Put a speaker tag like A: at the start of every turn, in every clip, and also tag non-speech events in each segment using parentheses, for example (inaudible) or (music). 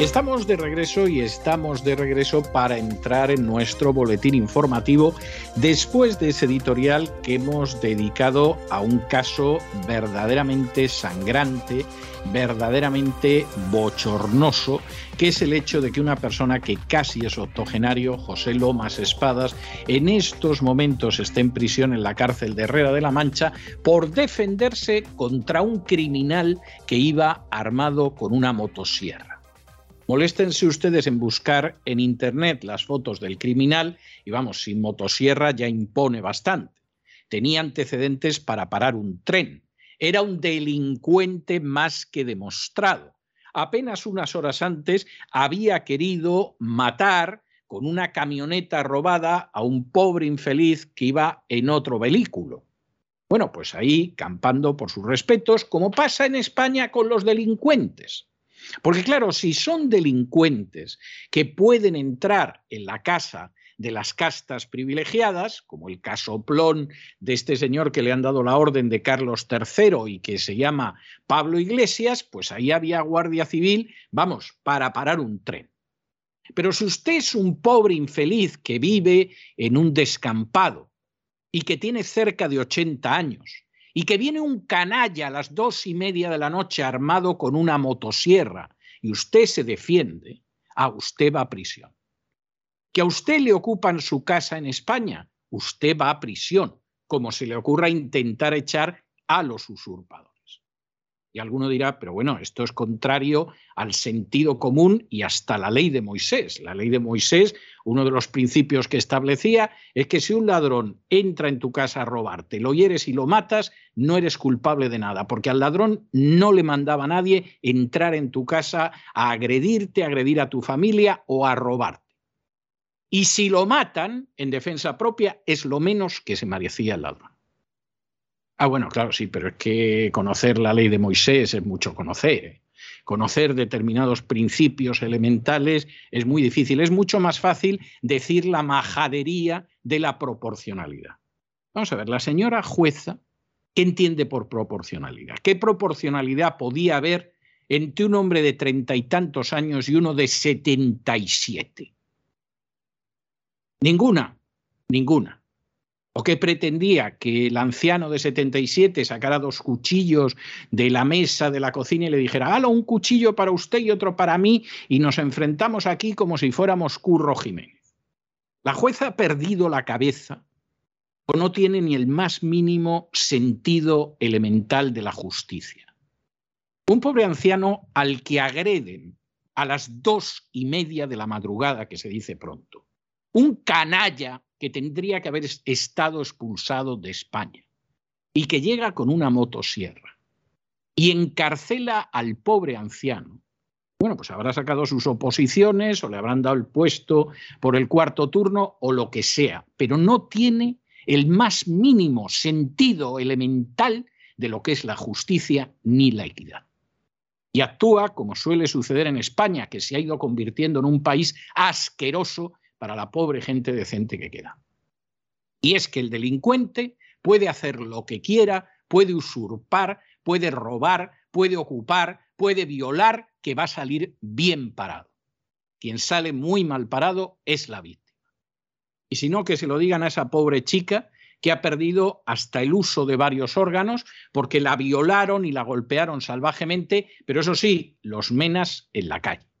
A: Estamos de regreso y estamos de regreso para entrar en nuestro boletín informativo después de ese editorial que hemos dedicado a un caso verdaderamente sangrante, verdaderamente bochornoso, que es el hecho de que una persona que casi es octogenario, José Lomas Espadas, en estos momentos esté en prisión en la cárcel de Herrera de la Mancha por defenderse contra un criminal que iba armado con una motosierra. Moléstense ustedes en buscar en Internet las fotos del criminal y vamos, sin motosierra ya impone bastante. Tenía antecedentes para parar un tren. Era un delincuente más que demostrado. Apenas unas horas antes había querido matar con una camioneta robada a un pobre infeliz que iba en otro vehículo. Bueno, pues ahí campando por sus respetos, como pasa en España con los delincuentes. Porque claro, si son delincuentes que pueden entrar en la casa de las castas privilegiadas, como el caso Plón de este señor que le han dado la orden de Carlos III y que se llama Pablo Iglesias, pues ahí había guardia civil, vamos, para parar un tren. Pero si usted es un pobre infeliz que vive en un descampado y que tiene cerca de 80 años y que viene un canalla a las dos y media de la noche armado con una motosierra y usted se defiende, a usted va a prisión. Que a usted le ocupan su casa en España, usted va a prisión, como se le ocurra intentar echar a los usurpadores. Y alguno dirá, pero bueno, esto es contrario al sentido común y hasta la ley de Moisés. La ley de Moisés, uno de los principios que establecía es que si un ladrón entra en tu casa a robarte, lo hieres y lo matas, no eres culpable de nada, porque al ladrón no le mandaba a nadie entrar en tu casa a agredirte, a agredir a tu familia o a robarte. Y si lo matan en defensa propia, es lo menos que se merecía el ladrón. Ah, bueno, claro, sí, pero es que conocer la ley de Moisés es mucho conocer. ¿eh? Conocer determinados principios elementales es muy difícil. Es mucho más fácil decir la majadería de la proporcionalidad. Vamos a ver, la señora jueza, ¿qué entiende por proporcionalidad? ¿Qué proporcionalidad podía haber entre un hombre de treinta y tantos años y uno de setenta y siete? Ninguna, ninguna o que pretendía que el anciano de 77 sacara dos cuchillos de la mesa de la cocina y le dijera, hala, un cuchillo para usted y otro para mí, y nos enfrentamos aquí como si fuéramos Curro Jiménez. La jueza ha perdido la cabeza o no tiene ni el más mínimo sentido elemental de la justicia. Un pobre anciano al que agreden a las dos y media de la madrugada, que se dice pronto. Un canalla que tendría que haber estado expulsado de España y que llega con una motosierra y encarcela al pobre anciano. Bueno, pues habrá sacado sus oposiciones o le habrán dado el puesto por el cuarto turno o lo que sea, pero no tiene el más mínimo sentido elemental de lo que es la justicia ni la equidad. Y actúa como suele suceder en España, que se ha ido convirtiendo en un país asqueroso para la pobre gente decente que queda. Y es que el delincuente puede hacer lo que quiera, puede usurpar, puede robar, puede ocupar, puede violar, que va a salir bien parado. Quien sale muy mal parado es la víctima. Y si no, que se lo digan a esa pobre chica que ha perdido hasta el uso de varios órganos porque la violaron y la golpearon salvajemente, pero eso sí, los menas en la calle.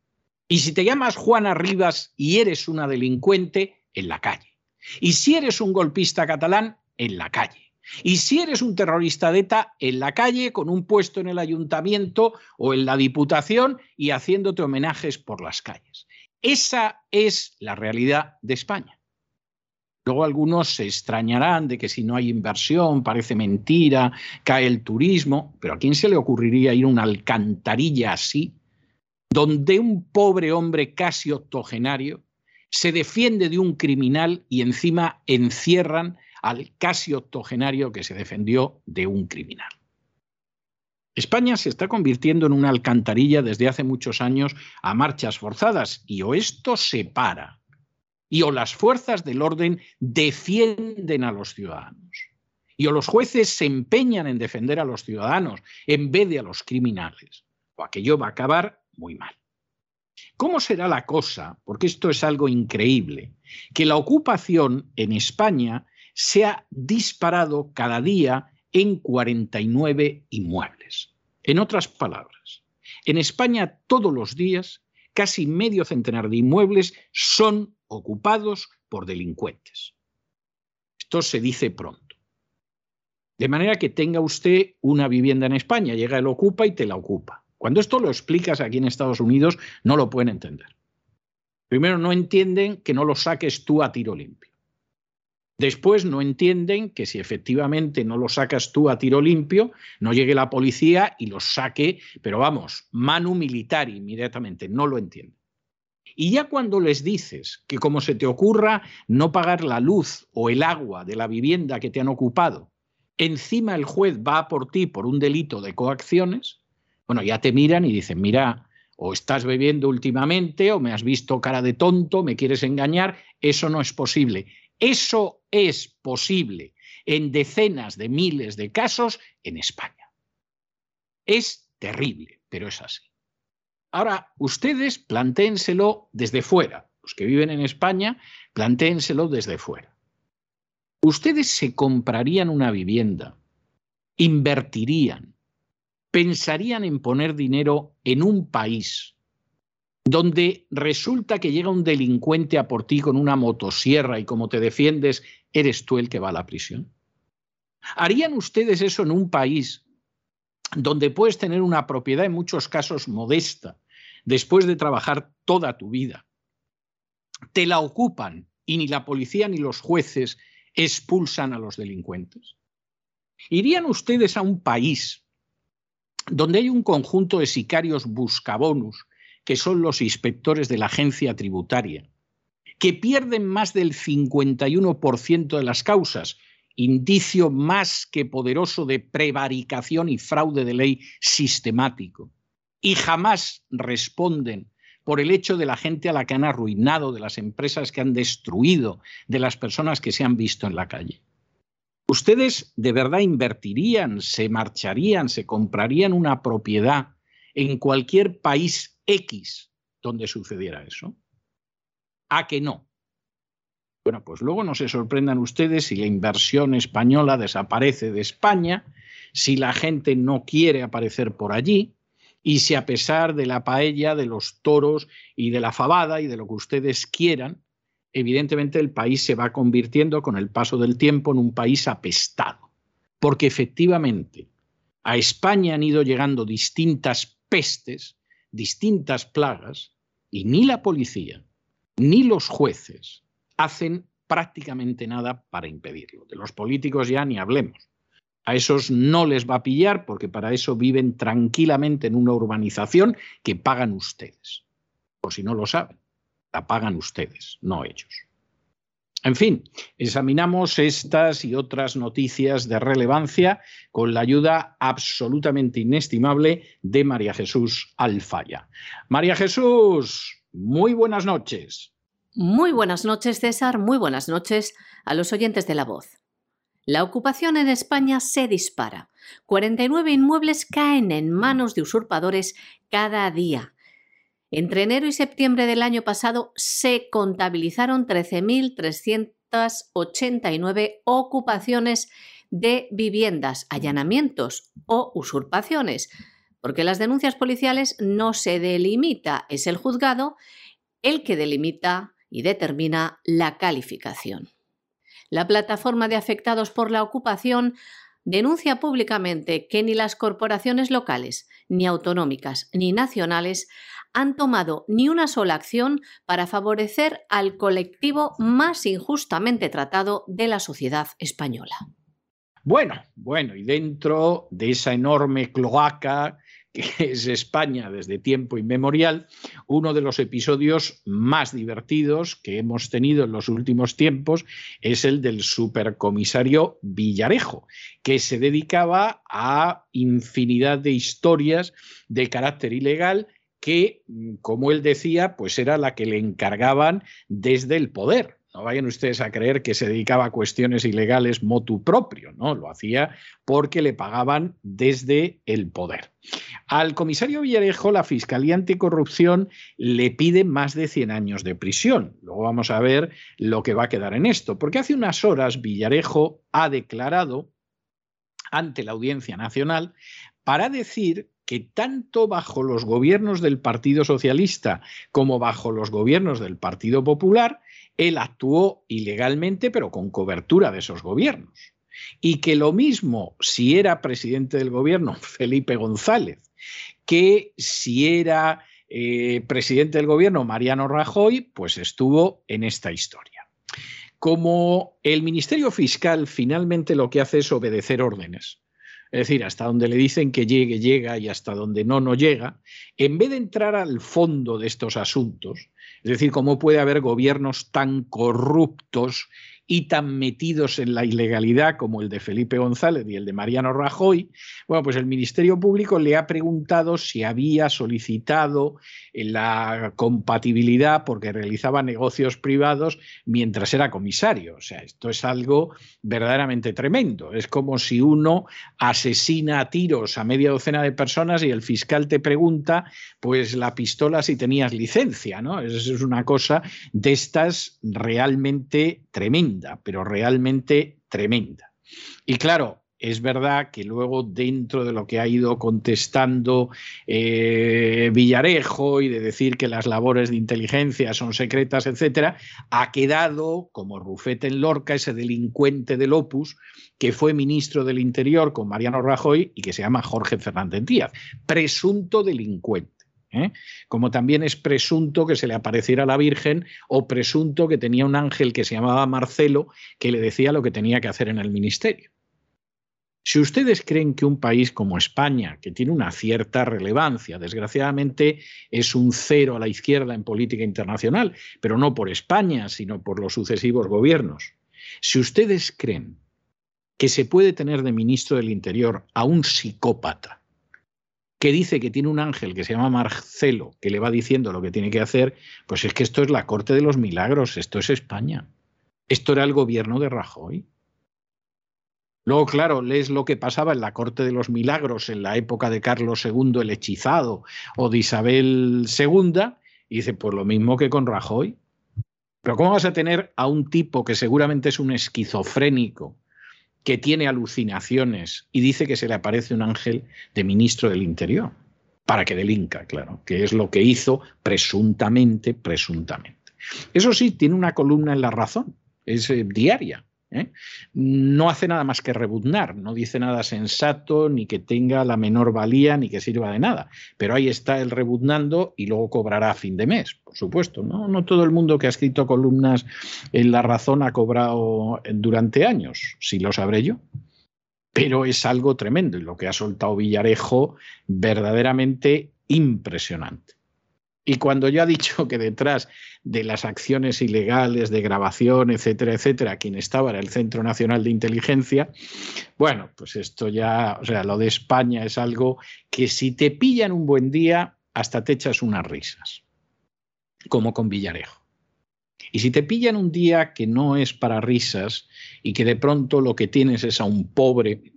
A: Y si te llamas Juana Rivas y eres una delincuente, en la calle. Y si eres un golpista catalán, en la calle. Y si eres un terrorista de ETA, en la calle, con un puesto en el ayuntamiento o en la diputación y haciéndote homenajes por las calles. Esa es la realidad de España. Luego algunos se extrañarán de que si no hay inversión parece mentira, cae el turismo, pero ¿a quién se le ocurriría ir a una alcantarilla así donde un pobre hombre casi octogenario se defiende de un criminal y encima encierran al casi octogenario que se defendió de un criminal. España se está convirtiendo en una alcantarilla desde hace muchos años a marchas forzadas y o esto se para y o las fuerzas del orden defienden a los ciudadanos y o los jueces se empeñan en defender a los ciudadanos en vez de a los criminales o aquello va a acabar muy mal. ¿Cómo será la cosa? Porque esto es algo increíble, que la ocupación en España se ha disparado cada día en 49 inmuebles. En otras palabras, en España todos los días casi medio centenar de inmuebles son ocupados por delincuentes. Esto se dice pronto. De manera que tenga usted una vivienda en España, llega el ocupa y te la ocupa. Cuando esto lo explicas aquí en Estados Unidos, no lo pueden entender. Primero, no entienden que no lo saques tú a tiro limpio. Después no entienden que si efectivamente no lo sacas tú a tiro limpio, no llegue la policía y lo saque, pero vamos, manu militar inmediatamente, no lo entienden. Y ya cuando les dices que como se te ocurra no pagar la luz o el agua de la vivienda que te han ocupado, encima el juez va por ti por un delito de coacciones, bueno, ya te miran y dicen, mira, o estás bebiendo últimamente o me has visto cara de tonto, me quieres engañar, eso no es posible. Eso es posible en decenas de miles de casos en España. Es terrible, pero es así. Ahora, ustedes plantéenselo desde fuera. Los que viven en España, plantéenselo desde fuera. Ustedes se comprarían una vivienda, invertirían, pensarían en poner dinero en un país donde resulta que llega un delincuente a por ti con una motosierra y como te defiendes, eres tú el que va a la prisión? ¿Harían ustedes eso en un país donde puedes tener una propiedad en muchos casos modesta, después de trabajar toda tu vida? Te la ocupan y ni la policía ni los jueces expulsan a los delincuentes. ¿Irían ustedes a un país donde hay un conjunto de sicarios buscabonus que son los inspectores de la agencia tributaria, que pierden más del 51% de las causas, indicio más que poderoso de prevaricación y fraude de ley sistemático, y jamás responden por el hecho de la gente a la que han arruinado, de las empresas que han destruido, de las personas que se han visto en la calle. ¿Ustedes de verdad invertirían, se marcharían, se comprarían una propiedad en cualquier país X donde sucediera eso? ¿A que no? Bueno, pues luego no se sorprendan ustedes si la inversión española desaparece de España, si la gente no quiere aparecer por allí y si a pesar de la paella, de los toros y de la fabada y de lo que ustedes quieran, evidentemente el país se va convirtiendo con el paso del tiempo en un país apestado. Porque efectivamente a España han ido llegando distintas pestes distintas plagas y ni la policía ni los jueces hacen prácticamente nada para impedirlo. De los políticos ya ni hablemos. A esos no les va a pillar porque para eso viven tranquilamente en una urbanización que pagan ustedes. O si no lo saben, la pagan ustedes, no ellos. En fin, examinamos estas y otras noticias de relevancia con la ayuda absolutamente inestimable de María Jesús Alfaya. María Jesús, muy buenas noches.
B: Muy buenas noches, César. Muy buenas noches a los oyentes de la voz. La ocupación en España se dispara. 49 inmuebles caen en manos de usurpadores cada día. Entre enero y septiembre del año pasado se contabilizaron 13.389 ocupaciones de viviendas, allanamientos o usurpaciones, porque las denuncias policiales no se delimita, es el juzgado el que delimita y determina la calificación. La plataforma de afectados por la ocupación denuncia públicamente que ni las corporaciones locales, ni autonómicas, ni nacionales han tomado ni una sola acción para favorecer al colectivo más injustamente tratado de la sociedad española.
A: Bueno, bueno, y dentro de esa enorme cloaca que (laughs) es España desde tiempo inmemorial, uno de los episodios más divertidos que hemos tenido en los últimos tiempos es el del supercomisario Villarejo, que se dedicaba a infinidad de historias de carácter ilegal que, como él decía, pues era la que le encargaban desde el poder. No vayan ustedes a creer que se dedicaba a cuestiones ilegales motu propio, ¿no? Lo hacía porque le pagaban desde el poder. Al comisario Villarejo, la Fiscalía Anticorrupción le pide más de 100 años de prisión. Luego vamos a ver lo que va a quedar en esto, porque hace unas horas Villarejo ha declarado ante la Audiencia Nacional para decir que tanto bajo los gobiernos del Partido Socialista como bajo los gobiernos del Partido Popular, él actuó ilegalmente, pero con cobertura de esos gobiernos. Y que lo mismo si era presidente del gobierno (laughs) Felipe González, que si era eh, presidente del gobierno Mariano Rajoy, pues estuvo en esta historia. Como el Ministerio Fiscal finalmente lo que hace es obedecer órdenes, es decir, hasta donde le dicen que llegue, llega y hasta donde no, no llega, en vez de entrar al fondo de estos asuntos, es decir, cómo puede haber gobiernos tan corruptos y tan metidos en la ilegalidad como el de Felipe González y el de Mariano Rajoy, bueno, pues el Ministerio Público le ha preguntado si había solicitado la compatibilidad porque realizaba negocios privados mientras era comisario. O sea, esto es algo verdaderamente tremendo. Es como si uno asesina a tiros a media docena de personas y el fiscal te pregunta, pues la pistola si tenías licencia, ¿no? Es una cosa de estas realmente tremenda pero realmente tremenda. Y claro, es verdad que luego dentro de lo que ha ido contestando eh, Villarejo y de decir que las labores de inteligencia son secretas, etcétera, ha quedado como Rufete en Lorca ese delincuente del Opus que fue ministro del Interior con Mariano Rajoy y que se llama Jorge Fernández Díaz, presunto delincuente. ¿Eh? como también es presunto que se le apareciera la Virgen o presunto que tenía un ángel que se llamaba Marcelo que le decía lo que tenía que hacer en el ministerio. Si ustedes creen que un país como España, que tiene una cierta relevancia, desgraciadamente es un cero a la izquierda en política internacional, pero no por España, sino por los sucesivos gobiernos, si ustedes creen que se puede tener de ministro del Interior a un psicópata, que dice que tiene un ángel que se llama Marcelo, que le va diciendo lo que tiene que hacer, pues es que esto es la corte de los milagros, esto es España. Esto era el gobierno de Rajoy. Luego, claro, lees lo que pasaba en la corte de los milagros en la época de Carlos II el hechizado o de Isabel II y dice, pues lo mismo que con Rajoy. Pero ¿cómo vas a tener a un tipo que seguramente es un esquizofrénico, que tiene alucinaciones y dice que se le aparece un ángel de ministro del Interior, para que delinca, claro, que es lo que hizo presuntamente, presuntamente. Eso sí, tiene una columna en la razón, es eh, diaria, ¿eh? No hace nada más que rebuznar, no dice nada sensato, ni que tenga la menor valía, ni que sirva de nada. Pero ahí está el rebuznando y luego cobrará a fin de mes, por supuesto. ¿no? no todo el mundo que ha escrito columnas en La Razón ha cobrado durante años, si lo sabré yo pero es algo tremendo y lo que ha soltado Villarejo verdaderamente impresionante. Y cuando yo ha dicho que detrás de las acciones ilegales de grabación, etcétera, etcétera, quien estaba era el Centro Nacional de Inteligencia, bueno, pues esto ya, o sea, lo de España es algo que si te pillan un buen día, hasta te echas unas risas, como con Villarejo. Y si te pillan un día que no es para risas y que de pronto lo que tienes es a un pobre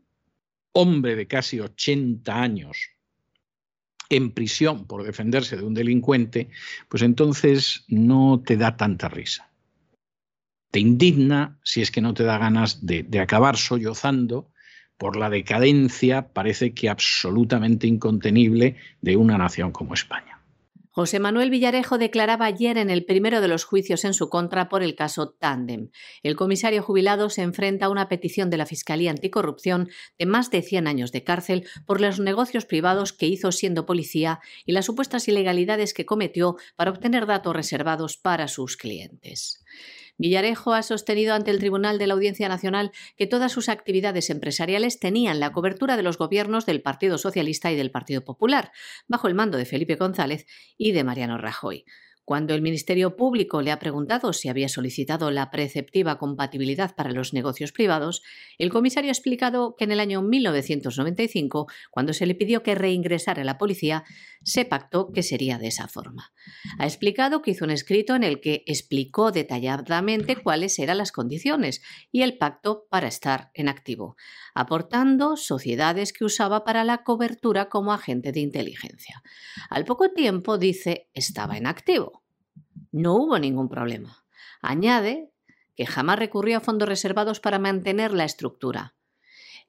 A: hombre de casi 80 años, en prisión por defenderse de un delincuente, pues entonces no te da tanta risa. Te indigna si es que no te da ganas de, acabar sollozando por la decadencia, parece que absolutamente incontenible, de una nación como España.
B: José Manuel Villarejo declaraba ayer en el primero de los juicios en su contra por el caso Tandem. El comisario jubilado se enfrenta a una petición de la Fiscalía Anticorrupción de más de 100 años de cárcel por los negocios privados que hizo siendo policía y las supuestas ilegalidades que cometió para obtener datos reservados para sus clientes. Villarejo ha sostenido ante el Tribunal de la Audiencia Nacional que todas sus actividades empresariales tenían la cobertura de los gobiernos del Partido Socialista y del Partido Popular, bajo el mando de Felipe González y de Mariano Rajoy. Cuando el Ministerio Público le ha preguntado si había solicitado la preceptiva compatibilidad para los negocios privados, el comisario ha explicado que en el año 1995, cuando se le pidió que reingresara a la policía, se pactó que sería de esa forma. Ha explicado que hizo un escrito en el que explicó detalladamente cuáles eran las condiciones y el pacto para estar en activo, aportando sociedades que usaba para la cobertura como agente de inteligencia. Al poco tiempo, dice, estaba en activo. No hubo ningún problema. Añade que jamás recurrió a fondos reservados para mantener la estructura.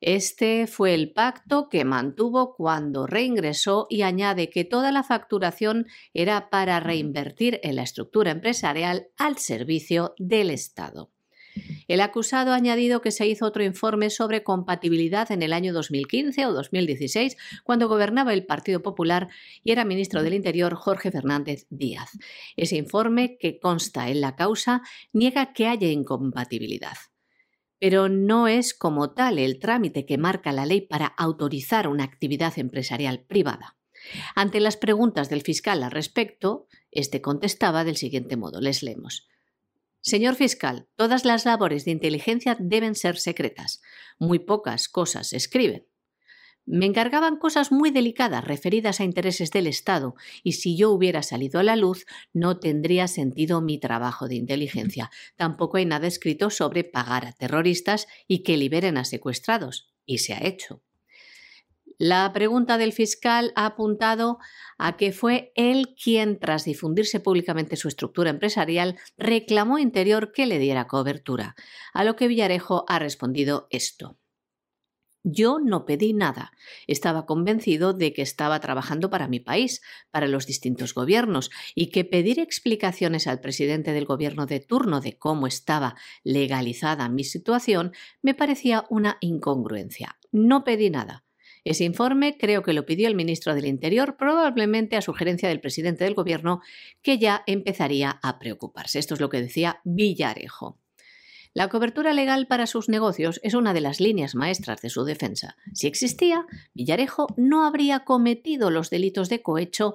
B: Este fue el pacto que mantuvo cuando reingresó y añade que toda la facturación era para reinvertir en la estructura empresarial al servicio del Estado. El acusado ha añadido que se hizo otro informe sobre compatibilidad en el año 2015 o 2016, cuando gobernaba el Partido Popular y era ministro del Interior Jorge Fernández Díaz. Ese informe, que consta en la causa, niega que haya incompatibilidad. Pero no es como tal el trámite que marca la ley para autorizar una actividad empresarial privada. Ante las preguntas del fiscal al respecto, este contestaba del siguiente modo. Les leemos. Señor fiscal, todas las labores de inteligencia deben ser secretas. Muy pocas cosas se escriben. Me encargaban cosas muy delicadas referidas a intereses del Estado, y si yo hubiera salido a la luz, no tendría sentido mi trabajo de inteligencia. Tampoco hay nada escrito sobre pagar a terroristas y que liberen a secuestrados, y se ha hecho. La pregunta del fiscal ha apuntado a que fue él quien, tras difundirse públicamente su estructura empresarial, reclamó Interior que le diera cobertura, a lo que Villarejo ha respondido esto. Yo no pedí nada. Estaba convencido de que estaba trabajando para mi país, para los distintos gobiernos, y que pedir explicaciones al presidente del gobierno de turno de cómo estaba legalizada mi situación me parecía una incongruencia. No pedí nada. Ese informe creo que lo pidió el ministro del Interior, probablemente a sugerencia del presidente del Gobierno, que ya empezaría a preocuparse. Esto es lo que decía Villarejo. La cobertura legal para sus negocios es una de las líneas maestras de su defensa. Si existía, Villarejo no habría cometido los delitos de cohecho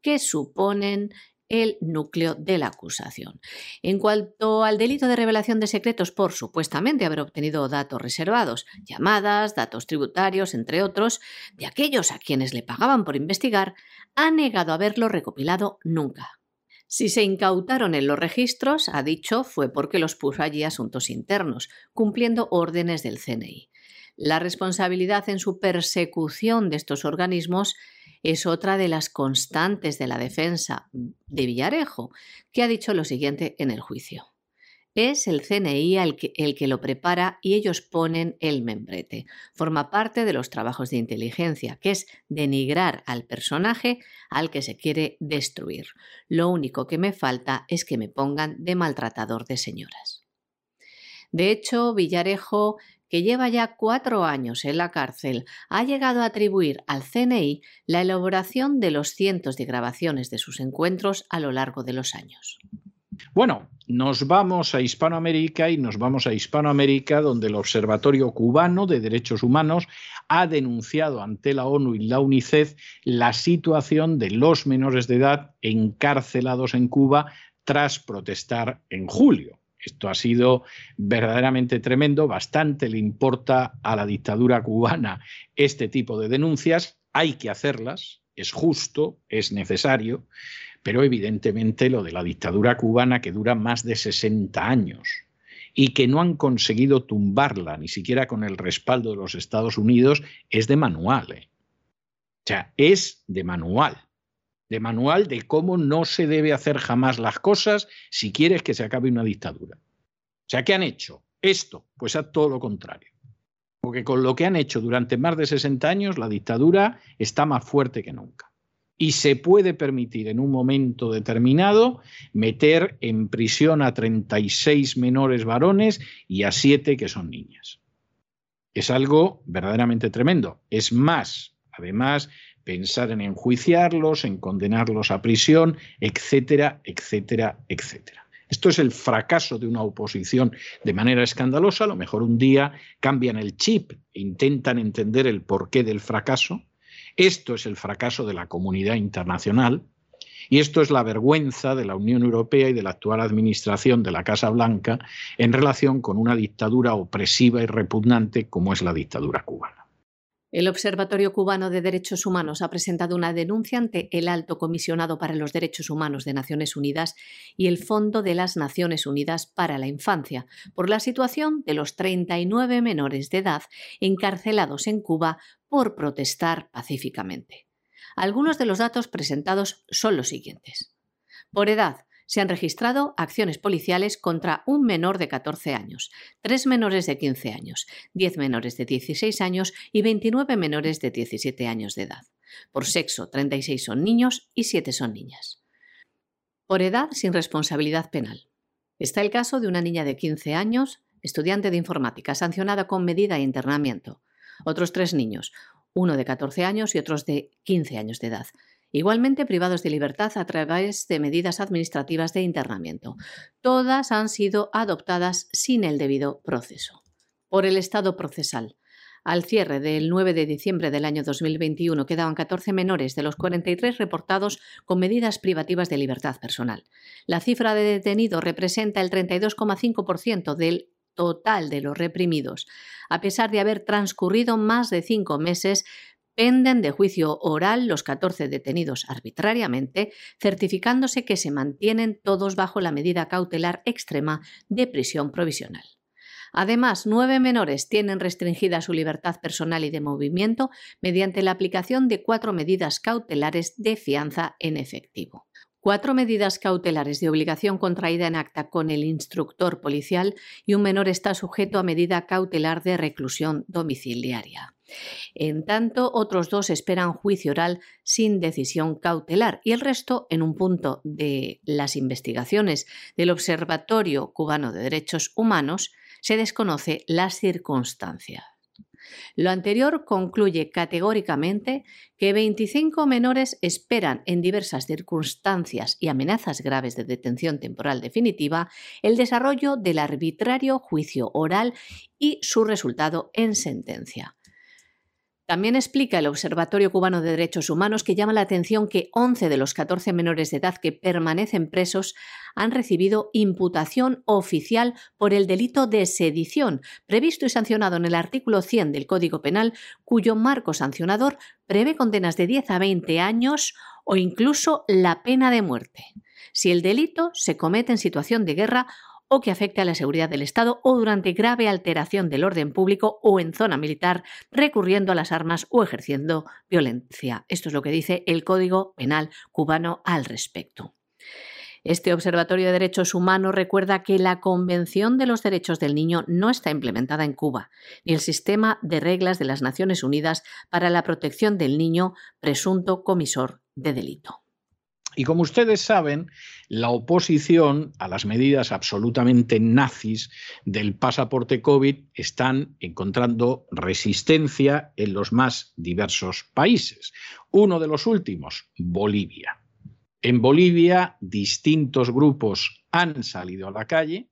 B: que suponen el núcleo de la acusación. En cuanto al delito de revelación de secretos por supuestamente haber obtenido datos reservados, llamadas, datos tributarios, entre otros, de aquellos a quienes le pagaban por investigar, ha negado haberlo recopilado nunca. Si se incautaron en los registros, ha dicho, fue porque los puso allí asuntos internos, cumpliendo órdenes del CNI. La responsabilidad en su persecución de estos organismos es otra de las constantes de la defensa de Villarejo, que ha dicho lo siguiente en el juicio. Es el CNI el que, el que, lo prepara y ellos ponen el membrete. Forma parte de los trabajos de inteligencia, que es denigrar al personaje al que se quiere destruir. Lo único que me falta es que me pongan de maltratador de señoras. De hecho, Villarejo que lleva ya cuatro años en la cárcel, ha llegado a atribuir al CNI la elaboración de los cientos de grabaciones de sus encuentros a lo largo de los años.
A: Bueno, nos vamos a Hispanoamérica y nos vamos a Hispanoamérica donde el Observatorio Cubano de Derechos Humanos ha denunciado ante la ONU y la UNICEF la situación de los menores de edad encarcelados en Cuba tras protestar en julio. Esto ha sido verdaderamente tremendo, bastante le importa a la dictadura cubana este tipo de denuncias, hay que hacerlas, es justo, es necesario, pero evidentemente lo de la dictadura cubana que dura más de 60 años y que no han conseguido tumbarla, ni siquiera con el respaldo de los Estados Unidos, es de manual. ¿eh? O sea, es de manual de manual de cómo no se debe hacer jamás las cosas si quieres que se acabe una dictadura. O sea, ¿qué han hecho? Esto, pues a todo lo contrario. Porque con lo que han hecho durante más de 60 años, la dictadura está más fuerte que nunca. Y se puede permitir en un momento determinado meter en prisión a 36 menores varones y a 7 que son niñas. Es algo verdaderamente tremendo. Es más, además, pensar en enjuiciarlos, en condenarlos a prisión, etcétera, etcétera, etcétera. Esto es el fracaso de una oposición de manera escandalosa. A lo mejor un día cambian el chip e intentan entender el porqué del fracaso. Esto es el fracaso de la comunidad internacional. Y esto es la vergüenza de la Unión Europea y de la actual administración de la Casa Blanca en relación con una dictadura opresiva y repugnante como es la dictadura cubana.
B: El Observatorio Cubano de Derechos Humanos ha presentado una denuncia ante el Alto Comisionado para los Derechos Humanos de Naciones Unidas y el Fondo de las Naciones Unidas para la Infancia por la situación de los 39 menores de edad encarcelados en Cuba por protestar pacíficamente. Algunos de los datos presentados son los siguientes. Por edad, se han registrado acciones policiales contra un menor de 14 años, tres menores de 15 años, 10 menores de 16 años y 29 menores de 17 años de edad. Por sexo, 36 son niños y 7 son niñas. Por edad, sin responsabilidad penal. Está el caso de una niña de 15 años, estudiante de informática, sancionada con medida de internamiento. Otros tres niños, uno de 14 años y otros de 15 años de edad, igualmente privados de libertad a través de medidas administrativas de internamiento. Todas han sido adoptadas sin el debido proceso. Por el Estado procesal. Al cierre del 9 de diciembre del año 2021 quedaban 14 menores de los 43 reportados con medidas privativas de libertad personal. La cifra de detenidos representa el 32,5% del total de los reprimidos, a pesar de haber transcurrido más de cinco meses penden de juicio oral los 14 detenidos arbitrariamente, certificándose que se mantienen todos bajo la medida cautelar extrema de prisión provisional. Además, nueve menores tienen restringida su libertad personal y de movimiento mediante la aplicación de cuatro medidas cautelares de fianza en efectivo. Cuatro medidas cautelares de obligación contraída en acta con el instructor policial y un menor está sujeto a medida cautelar de reclusión domiciliaria. En tanto, otros dos esperan juicio oral sin decisión cautelar y el resto en un punto de las investigaciones del Observatorio Cubano de Derechos Humanos se desconoce las circunstancias. Lo anterior concluye categóricamente que 25 menores esperan en diversas circunstancias y amenazas graves de detención temporal definitiva el desarrollo del arbitrario juicio oral y su resultado en sentencia. También explica el Observatorio Cubano de Derechos Humanos que llama la atención que 11 de los 14 menores de edad que permanecen presos han recibido imputación oficial por el delito de sedición, previsto y sancionado en el artículo 100 del Código Penal, cuyo marco sancionador prevé condenas de 10 a 20 años o incluso la pena de muerte. Si el delito se comete en situación de guerra o que afecte a la seguridad del Estado o durante grave alteración del orden público o en zona militar, recurriendo a las armas o ejerciendo violencia. Esto es lo que dice el Código Penal cubano al respecto. Este Observatorio de Derechos Humanos recuerda que la Convención de los Derechos del Niño no está implementada en Cuba, ni el sistema de reglas de las Naciones Unidas para la protección del niño presunto comisor de delito.
A: Y como ustedes saben, la oposición a las medidas absolutamente nazis del pasaporte COVID están encontrando resistencia en los más diversos países. Uno de los últimos, Bolivia. En Bolivia, distintos grupos han salido a la calle,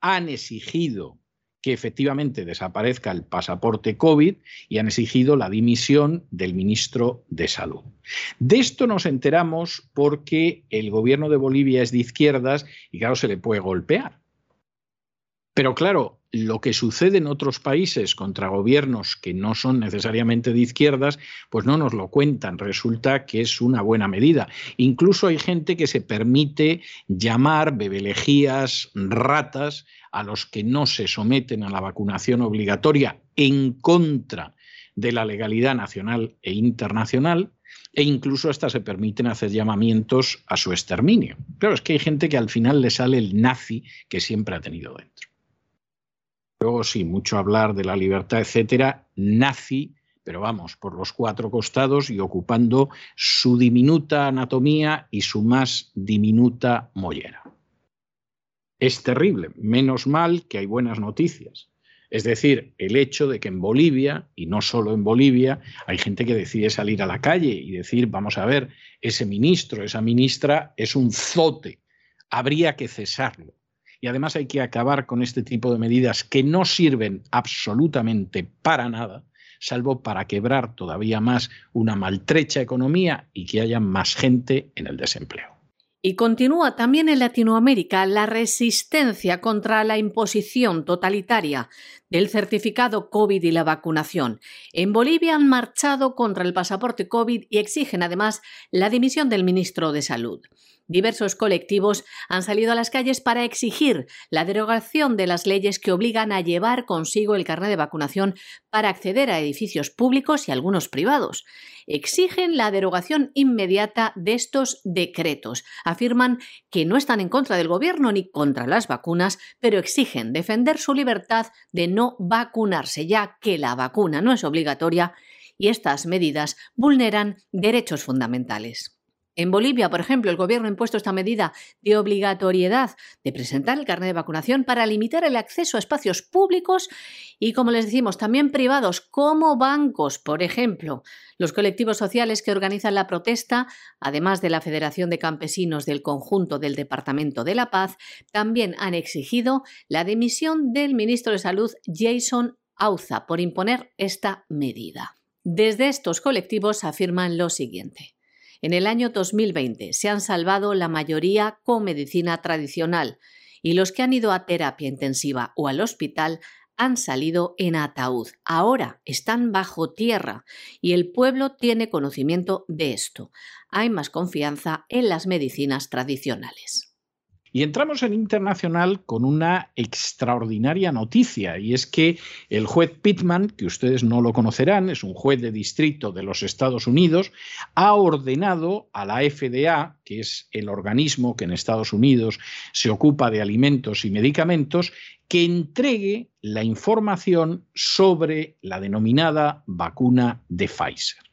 A: han exigido que efectivamente desaparezca el pasaporte COVID y han exigido la dimisión del ministro de Salud. De esto nos enteramos porque el gobierno de Bolivia es de izquierdas y claro, se le puede golpear. Pero claro, lo que sucede en otros países contra gobiernos que no son necesariamente de izquierdas, pues no nos lo cuentan. Resulta que es una buena medida. Incluso hay gente que se permite llamar bebelejías, ratas, a los que no se someten a la vacunación obligatoria en contra de la legalidad nacional e internacional, e incluso hasta se permiten hacer llamamientos a su exterminio. Claro, es que hay gente que al final le sale el nazi que siempre ha tenido dentro. Luego sí, mucho hablar de la libertad, etcétera, nazi, pero vamos, por los cuatro costados y ocupando su diminuta anatomía y su más diminuta mollera. Es terrible, menos mal que hay buenas noticias. Es decir, el hecho de que en Bolivia, y no solo en Bolivia, hay gente que decide salir a la calle y decir, vamos a ver, ese ministro, esa ministra es un zote, habría que cesarlo. Y además hay que acabar con este tipo de medidas que no sirven absolutamente para nada, salvo para quebrar todavía más una maltrecha economía y que haya más gente en el desempleo.
B: Y continúa también en Latinoamérica la resistencia contra la imposición totalitaria del certificado COVID y la vacunación. En Bolivia han marchado contra el pasaporte COVID y exigen además la dimisión del ministro de Salud. Diversos colectivos han salido a las calles para exigir la derogación de las leyes que obligan a llevar consigo el carnet de vacunación para acceder a edificios públicos y algunos privados. Exigen la derogación inmediata de estos decretos. Afirman que no están en contra del gobierno ni contra las vacunas, pero exigen defender su libertad de no vacunarse, ya que la vacuna no es obligatoria y estas medidas vulneran derechos fundamentales. En Bolivia, por ejemplo, el gobierno ha impuesto esta medida de obligatoriedad de presentar el carnet de vacunación para limitar el acceso a espacios públicos y, como les decimos, también privados, como bancos, por ejemplo. Los colectivos sociales que organizan la protesta, además de la Federación de Campesinos del conjunto del Departamento de la Paz, también han exigido la dimisión del ministro de Salud, Jason Auza, por imponer esta medida. Desde estos colectivos afirman lo siguiente. En el año 2020 se han salvado la mayoría con medicina tradicional y los que han ido a terapia intensiva o al hospital han salido en ataúd. Ahora están bajo tierra y el pueblo tiene conocimiento de esto. Hay más confianza en las medicinas tradicionales.
A: Y entramos en internacional con una extraordinaria noticia, y es que el juez Pittman, que ustedes no lo conocerán, es un juez de distrito de los Estados Unidos, ha ordenado a la FDA, que es el organismo que en Estados Unidos se ocupa de alimentos y medicamentos, que entregue la información sobre la denominada vacuna de Pfizer.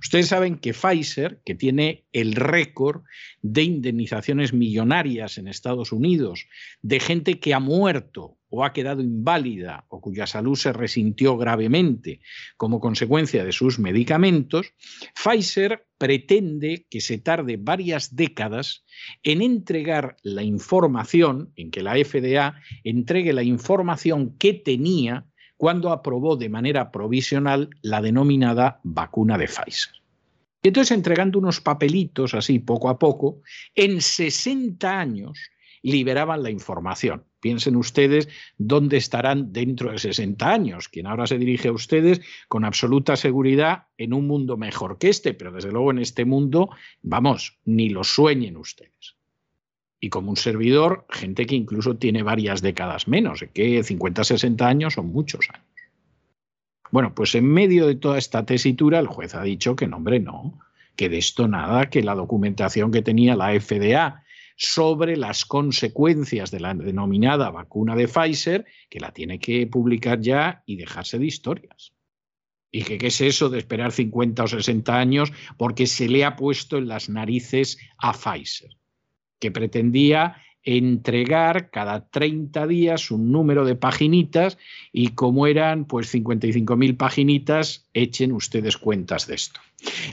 A: Ustedes saben que Pfizer, que tiene el récord de indemnizaciones millonarias en Estados Unidos, de gente que ha muerto o ha quedado inválida o cuya salud se resintió gravemente como consecuencia de sus medicamentos, Pfizer pretende que se tarde varias décadas en entregar la información, en que la FDA entregue la información que tenía cuando aprobó de manera provisional la denominada vacuna de Pfizer. Y entonces, entregando unos papelitos así poco a poco, en 60 años liberaban la información. Piensen ustedes dónde estarán dentro de 60 años. Quien ahora se dirige a ustedes con absoluta seguridad en un mundo mejor que este, pero desde luego en este mundo, vamos, ni lo sueñen ustedes y como un servidor, gente que incluso tiene varias décadas menos, que 50, 60 años son muchos años. Bueno, pues en medio de toda esta tesitura, el juez ha dicho que no, hombre, no, que de esto nada, que la documentación que tenía la FDA sobre las consecuencias de la denominada vacuna de Pfizer, que la tiene que publicar ya y dejarse de historias. Y que qué es eso de esperar 50 o 60 años porque se le ha puesto en las narices a Pfizer que pretendía entregar cada 30 días un número de paginitas y como eran pues 55.000 paginitas, echen ustedes cuentas de esto.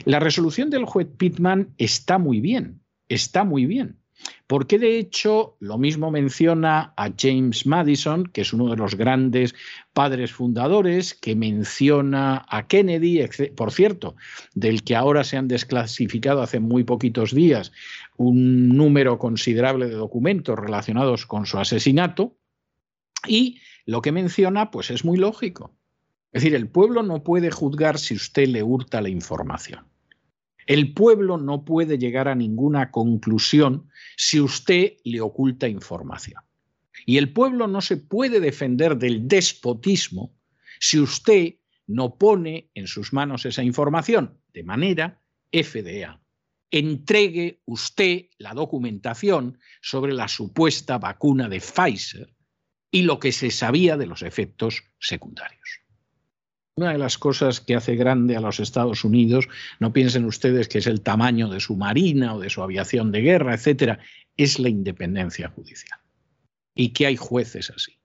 A: La resolución del juez Pittman está muy bien, está muy bien. Porque de hecho lo mismo menciona a James Madison, que es uno de los grandes padres fundadores, que menciona a Kennedy, por cierto, del que ahora se han desclasificado hace muy poquitos días un número considerable de documentos relacionados con su asesinato. Y lo que menciona, pues es muy lógico. Es decir, el pueblo no puede juzgar si usted le hurta la información. El pueblo no puede llegar a ninguna conclusión si usted le oculta información. Y el pueblo no se puede defender del despotismo si usted no pone en sus manos esa información. De manera, FDA, entregue usted la documentación sobre la supuesta vacuna de Pfizer y lo que se sabía de los efectos secundarios. Una de las cosas que hace grande a los Estados Unidos, no piensen ustedes que es el tamaño de su marina o de su aviación de guerra, etcétera, es la independencia judicial. Y que hay jueces así.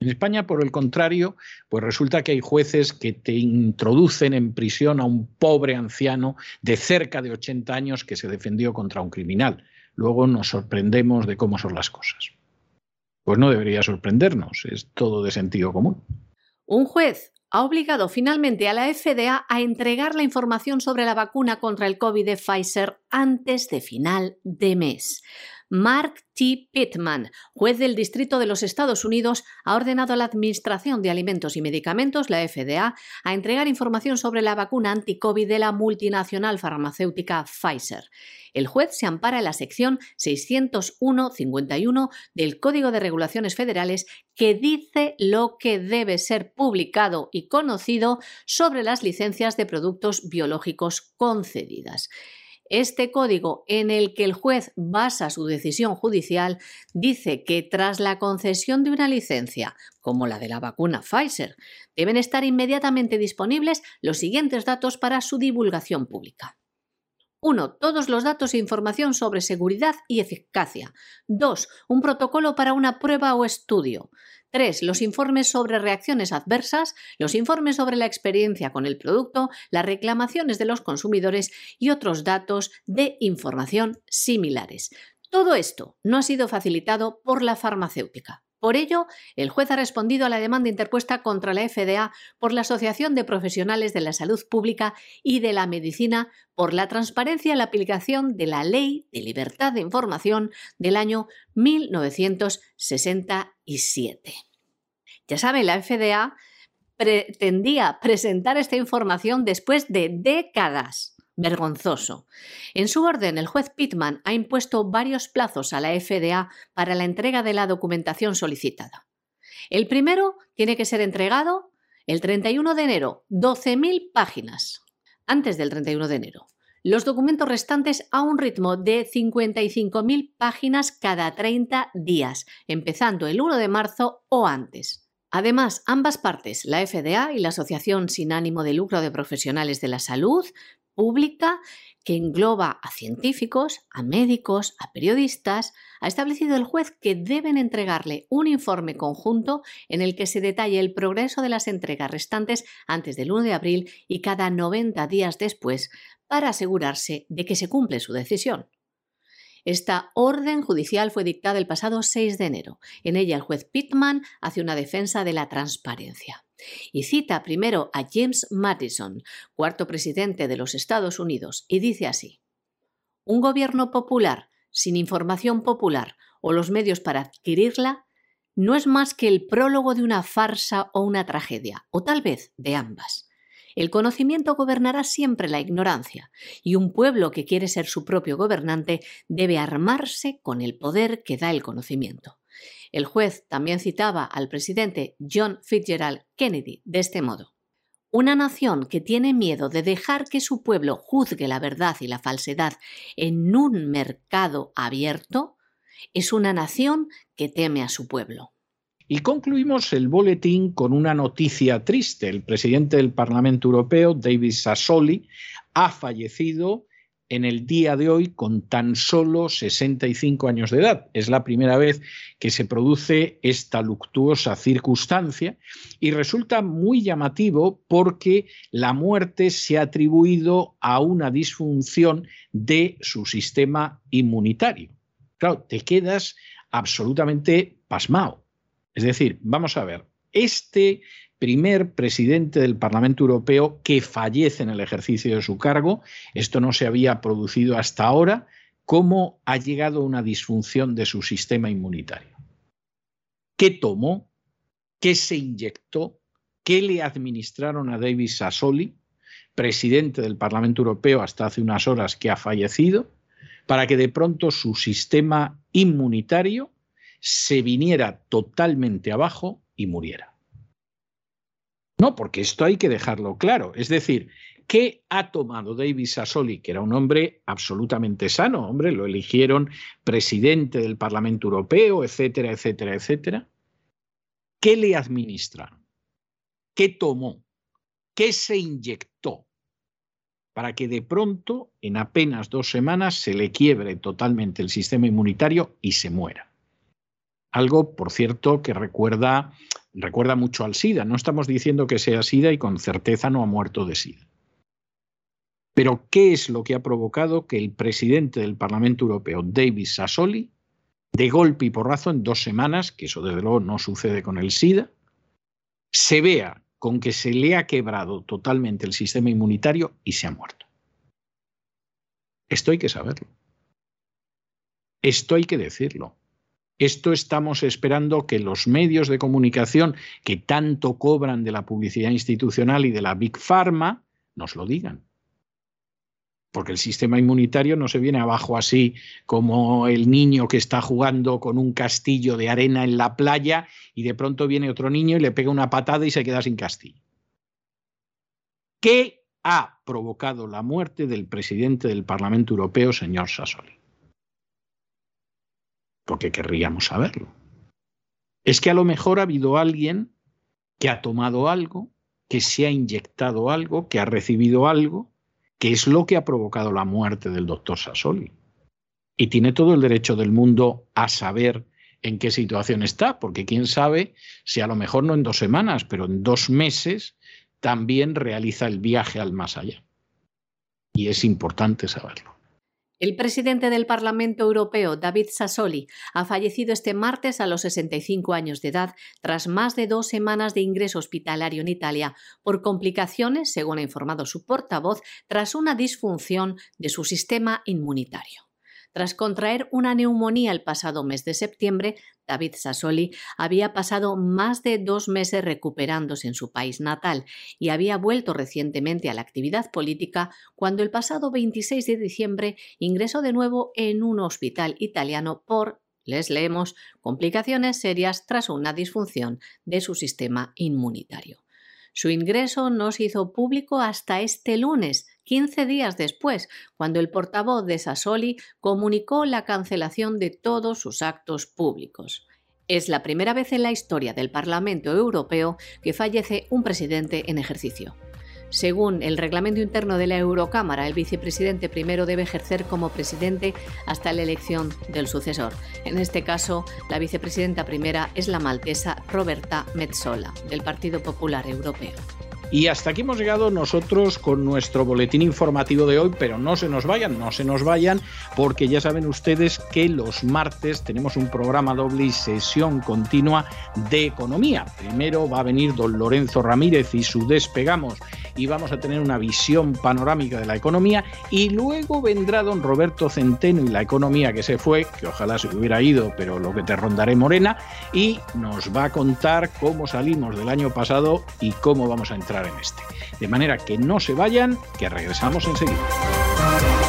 A: En España, por el contrario, pues resulta que hay jueces que te introducen en prisión a un pobre anciano de cerca de 80 años que se defendió contra un criminal. Luego nos sorprendemos de cómo son las cosas. pues no debería sorprendernos, es todo de sentido común.
B: Un juez ha obligado finalmente a la FDA a entregar la información sobre la vacuna contra el COVID de Pfizer antes de final de mes. Mark T. Pittman, juez del Distrito de los Estados Unidos, ha ordenado a la Administración de Alimentos y Medicamentos, la FDA, a entregar información sobre la vacuna anti-COVID de la multinacional farmacéutica Pfizer. El juez se ampara en la sección 601-51 del Código de Regulaciones Federales que dice lo que debe ser publicado y conocido sobre las licencias de productos biológicos concedidas. Este código en el que el juez basa su decisión judicial dice que tras la concesión de una licencia, como la de la vacuna Pfizer, deben estar inmediatamente disponibles los siguientes datos para su divulgación pública. 1. Todos los datos e información sobre seguridad y eficacia. 2. Un protocolo para una prueba o estudio. 3. Los informes sobre reacciones adversas, los informes sobre la experiencia con el producto, las reclamaciones de los consumidores y otros datos de información similares. Todo esto no ha sido facilitado por la farmacéutica. Por ello, el juez ha respondido a la demanda interpuesta contra la FDA por la Asociación de Profesionales de la Salud Pública y de la Medicina por la transparencia en la aplicación de la Ley de Libertad de Información del año 1967. Ya saben, la FDA pretendía presentar esta información después de décadas vergonzoso. En su orden, el juez Pittman ha impuesto varios plazos a la FDA para la entrega de la documentación solicitada. El primero tiene que ser entregado el 31 de enero, 12.000 páginas, antes del 31 de enero. Los documentos restantes a un ritmo de 55.000 páginas cada 30 días, empezando el 1 de marzo o antes. Además, ambas partes, la FDA y la Asociación sin ánimo de lucro de profesionales de la salud, pública que engloba a científicos, a médicos, a periodistas, ha establecido el juez que deben entregarle un informe conjunto en el que se detalle el progreso de las entregas restantes antes del 1 de abril y cada 90 días después para asegurarse de que se cumple su decisión. Esta orden judicial fue dictada el pasado 6 de enero. En ella el juez Pittman hace una defensa de la transparencia y cita primero a James Madison, cuarto presidente de los Estados Unidos, y dice así, Un gobierno popular, sin información popular o los medios para adquirirla, no es más que el prólogo de una farsa o una tragedia, o tal vez de ambas. El conocimiento gobernará siempre la ignorancia, y un pueblo que quiere ser su propio gobernante debe armarse con el poder que da el conocimiento. El juez también citaba al presidente John Fitzgerald Kennedy de este modo. Una nación que tiene miedo de dejar que su pueblo juzgue la verdad y la falsedad en un mercado abierto es una nación que teme a su pueblo.
A: Y concluimos el boletín con una noticia triste. El presidente del Parlamento Europeo, David Sassoli, ha fallecido en el día de hoy con tan solo 65 años de edad. Es la primera vez que se produce esta luctuosa circunstancia y resulta muy llamativo porque la muerte se ha atribuido a una disfunción de su sistema inmunitario. Claro, te quedas absolutamente pasmado. Es decir, vamos a ver, este primer presidente del Parlamento Europeo que fallece en el ejercicio de su cargo, esto no se había producido hasta ahora, ¿cómo ha llegado una disfunción de su sistema inmunitario? ¿Qué tomó? ¿Qué se inyectó? ¿Qué le administraron a David Sassoli, presidente del Parlamento Europeo hasta hace unas horas que ha fallecido, para que de pronto su sistema inmunitario se viniera totalmente abajo y muriera. No, porque esto hay que dejarlo claro. Es decir, ¿qué ha tomado David Sassoli, que era un hombre absolutamente sano? Hombre, lo eligieron presidente del Parlamento Europeo, etcétera, etcétera, etcétera. ¿Qué le administraron? ¿Qué tomó? ¿Qué se inyectó? Para que de pronto, en apenas dos semanas, se le quiebre totalmente el sistema inmunitario y se muera. Algo, por cierto, que recuerda, recuerda mucho al SIDA. No estamos diciendo que sea SIDA y con certeza no ha muerto de SIDA. Pero, ¿qué es lo que ha provocado que el presidente del Parlamento Europeo, David Sassoli, de golpe y porrazo en dos semanas, que eso desde luego no sucede con el SIDA, se vea con que se le ha quebrado totalmente el sistema inmunitario y se ha muerto. Esto hay que saberlo. Esto hay que decirlo. Esto estamos esperando que los medios de comunicación que tanto cobran de la publicidad institucional y de la Big Pharma nos lo digan porque el sistema inmunitario no se viene abajo así como el niño que está jugando con un castillo de arena en la playa y de pronto viene otro niño y le pega una patada y se queda sin castillo. ¿Qué ha provocado la muerte del presidente del Parlamento Europeo, señor Sassoli? Porque querríamos saberlo. Es que a lo mejor ha habido alguien que ha tomado algo, que se ha inyectado algo, que ha recibido algo que es lo que ha provocado la muerte del doctor Sassoli. Y tiene todo el derecho del mundo a saber en qué situación está, porque quién sabe si a lo mejor no en dos semanas, pero en dos meses también realiza el viaje al más allá. Y es importante saberlo.
B: El presidente del Parlamento Europeo, David Sassoli, ha fallecido este martes a los 65 años de edad tras más de dos semanas de ingreso hospitalario en Italia por complicaciones, según ha informado su portavoz, tras una disfunción de su sistema inmunitario. Tras contraer una neumonía el pasado mes de septiembre, David Sassoli había pasado más de dos meses recuperándose en su país natal y había vuelto recientemente a la actividad política cuando el pasado 26 de diciembre ingresó de nuevo en un hospital italiano por, les leemos, complicaciones serias tras una disfunción de su sistema inmunitario. Su ingreso no se hizo público hasta este lunes, 15 días después, cuando el portavoz de Sassoli comunicó la cancelación de todos sus actos públicos. Es la primera vez en la historia del Parlamento Europeo que fallece un presidente en ejercicio. Según el reglamento interno de la Eurocámara, el vicepresidente primero debe ejercer como presidente hasta la elección del sucesor. En este caso, la vicepresidenta primera es la maltesa Roberta Metsola, del Partido Popular Europeo.
A: Y hasta aquí hemos llegado nosotros con nuestro boletín informativo de hoy, pero no se nos vayan, no se nos vayan, porque ya saben ustedes que los martes tenemos un programa doble y sesión continua de economía. Primero va a venir don Lorenzo Ramírez y su despegamos y vamos a tener una visión panorámica de la economía y luego vendrá don Roberto Centeno y la economía que se fue, que ojalá se hubiera ido, pero lo que te rondaré morena, y nos va a contar cómo salimos del año pasado y cómo vamos a en este. De manera que no se vayan, que regresamos enseguida.